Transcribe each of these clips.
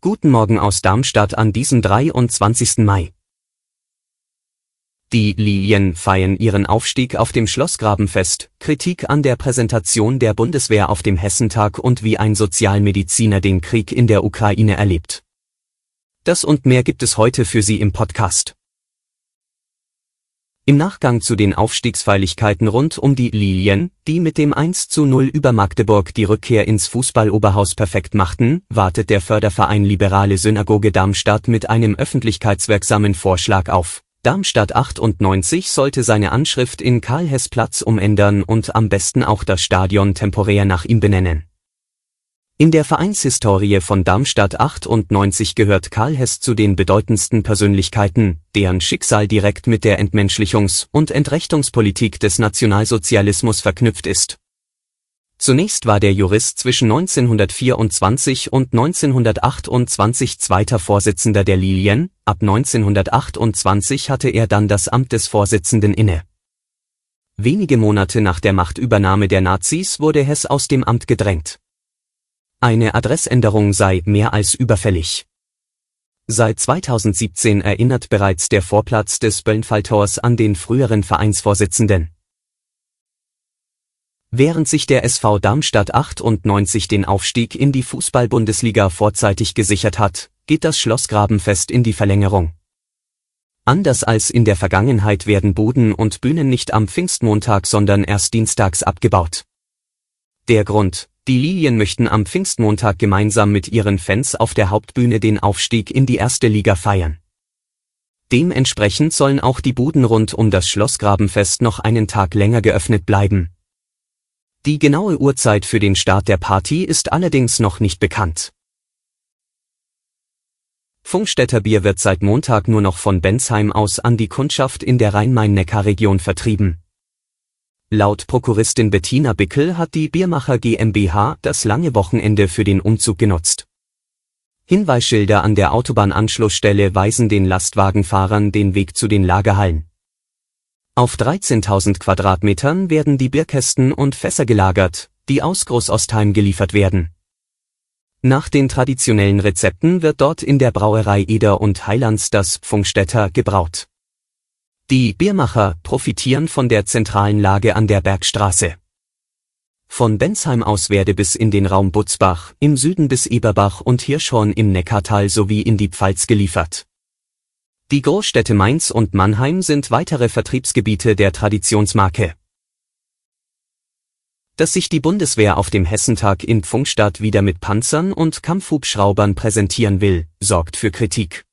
Guten Morgen aus Darmstadt an diesem 23. Mai. Die Lilien feiern ihren Aufstieg auf dem Schlossgrabenfest, Kritik an der Präsentation der Bundeswehr auf dem Hessentag und wie ein Sozialmediziner den Krieg in der Ukraine erlebt. Das und mehr gibt es heute für Sie im Podcast. Im Nachgang zu den Aufstiegsfeierlichkeiten rund um die Lilien, die mit dem 1 zu 0 über Magdeburg die Rückkehr ins Fußballoberhaus perfekt machten, wartet der Förderverein Liberale Synagoge Darmstadt mit einem öffentlichkeitswirksamen Vorschlag auf. Darmstadt 98 sollte seine Anschrift in Karl-Hess-Platz umändern und am besten auch das Stadion temporär nach ihm benennen. In der Vereinshistorie von Darmstadt 98 gehört Karl Hess zu den bedeutendsten Persönlichkeiten, deren Schicksal direkt mit der Entmenschlichungs- und Entrechtungspolitik des Nationalsozialismus verknüpft ist. Zunächst war der Jurist zwischen 1924 und 1928 zweiter Vorsitzender der Lilien, ab 1928 hatte er dann das Amt des Vorsitzenden inne. Wenige Monate nach der Machtübernahme der Nazis wurde Hess aus dem Amt gedrängt. Eine Adressänderung sei mehr als überfällig. Seit 2017 erinnert bereits der Vorplatz des Böllenfalltors an den früheren Vereinsvorsitzenden. Während sich der SV Darmstadt 98 den Aufstieg in die Fußball-Bundesliga vorzeitig gesichert hat, geht das Schlossgrabenfest in die Verlängerung. Anders als in der Vergangenheit werden Boden und Bühnen nicht am Pfingstmontag, sondern erst dienstags abgebaut. Der Grund, die Lilien möchten am Pfingstmontag gemeinsam mit ihren Fans auf der Hauptbühne den Aufstieg in die erste Liga feiern. Dementsprechend sollen auch die Buden rund um das Schlossgrabenfest noch einen Tag länger geöffnet bleiben. Die genaue Uhrzeit für den Start der Party ist allerdings noch nicht bekannt. Funkstätter Bier wird seit Montag nur noch von Bensheim aus an die Kundschaft in der Rhein-Main-Neckar-Region vertrieben. Laut Prokuristin Bettina Bickel hat die Biermacher GmbH das lange Wochenende für den Umzug genutzt. Hinweisschilder an der Autobahnanschlussstelle weisen den Lastwagenfahrern den Weg zu den Lagerhallen. Auf 13.000 Quadratmetern werden die Bierkästen und Fässer gelagert, die aus Großostheim geliefert werden. Nach den traditionellen Rezepten wird dort in der Brauerei Eder und Heilands das Pfungstädter gebraut. Die Biermacher profitieren von der zentralen Lage an der Bergstraße. Von Bensheim aus werde bis in den Raum Butzbach, im Süden bis Eberbach und Hirschhorn im Neckartal sowie in die Pfalz geliefert. Die Großstädte Mainz und Mannheim sind weitere Vertriebsgebiete der Traditionsmarke. Dass sich die Bundeswehr auf dem Hessentag in Pfungstadt wieder mit Panzern und Kampfhubschraubern präsentieren will, sorgt für Kritik.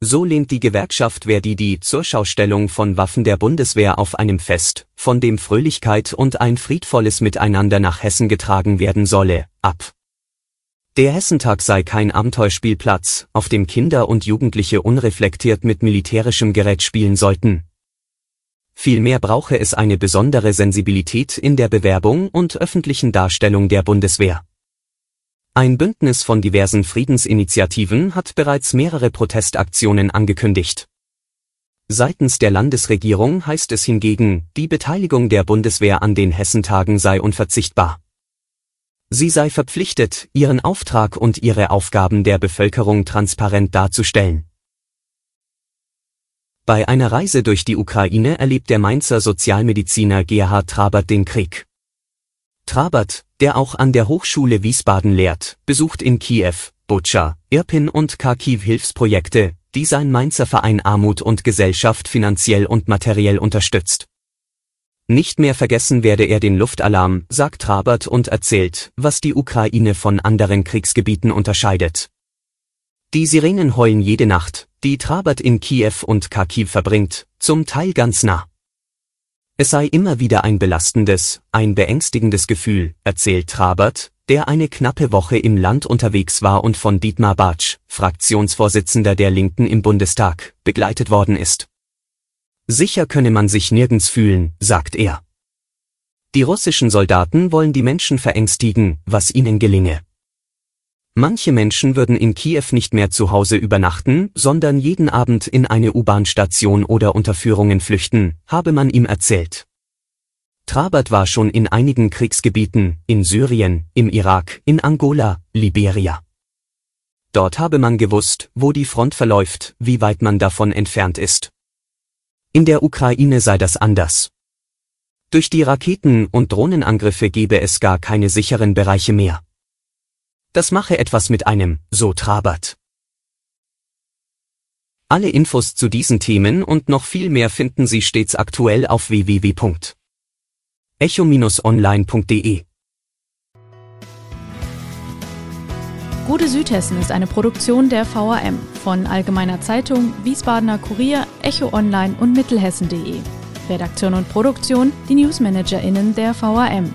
So lehnt die Gewerkschaft Verdi die Zurschaustellung von Waffen der Bundeswehr auf einem Fest, von dem Fröhlichkeit und ein friedvolles Miteinander nach Hessen getragen werden solle, ab. Der Hessentag sei kein Abenteuerspielplatz, auf dem Kinder und Jugendliche unreflektiert mit militärischem Gerät spielen sollten. Vielmehr brauche es eine besondere Sensibilität in der Bewerbung und öffentlichen Darstellung der Bundeswehr. Ein Bündnis von diversen Friedensinitiativen hat bereits mehrere Protestaktionen angekündigt. Seitens der Landesregierung heißt es hingegen, die Beteiligung der Bundeswehr an den Hessentagen sei unverzichtbar. Sie sei verpflichtet, ihren Auftrag und ihre Aufgaben der Bevölkerung transparent darzustellen. Bei einer Reise durch die Ukraine erlebt der Mainzer Sozialmediziner Gerhard Trabert den Krieg. Trabert, der auch an der Hochschule Wiesbaden lehrt, besucht in Kiew, Butscha, Irpin und Kharkiv Hilfsprojekte, die sein Mainzer Verein Armut und Gesellschaft finanziell und materiell unterstützt. Nicht mehr vergessen werde er den Luftalarm, sagt Trabert und erzählt, was die Ukraine von anderen Kriegsgebieten unterscheidet. Die Sirenen heulen jede Nacht, die Trabert in Kiew und Kharkiv verbringt, zum Teil ganz nah. Es sei immer wieder ein belastendes, ein beängstigendes Gefühl, erzählt Trabert, der eine knappe Woche im Land unterwegs war und von Dietmar Bartsch, Fraktionsvorsitzender der Linken im Bundestag, begleitet worden ist. Sicher könne man sich nirgends fühlen, sagt er. Die russischen Soldaten wollen die Menschen verängstigen, was ihnen gelinge. Manche Menschen würden in Kiew nicht mehr zu Hause übernachten, sondern jeden Abend in eine U-Bahn-Station oder Unterführungen flüchten, habe man ihm erzählt. Trabert war schon in einigen Kriegsgebieten, in Syrien, im Irak, in Angola, Liberia. Dort habe man gewusst, wo die Front verläuft, wie weit man davon entfernt ist. In der Ukraine sei das anders. Durch die Raketen- und Drohnenangriffe gebe es gar keine sicheren Bereiche mehr. Das mache etwas mit einem, so Trabert. Alle Infos zu diesen Themen und noch viel mehr finden Sie stets aktuell auf www.echo-online.de. Gute Südhessen ist eine Produktion der VRM von Allgemeiner Zeitung, Wiesbadener Kurier, Echo Online und Mittelhessen.de. Redaktion und Produktion die NewsmanagerInnen der VRM.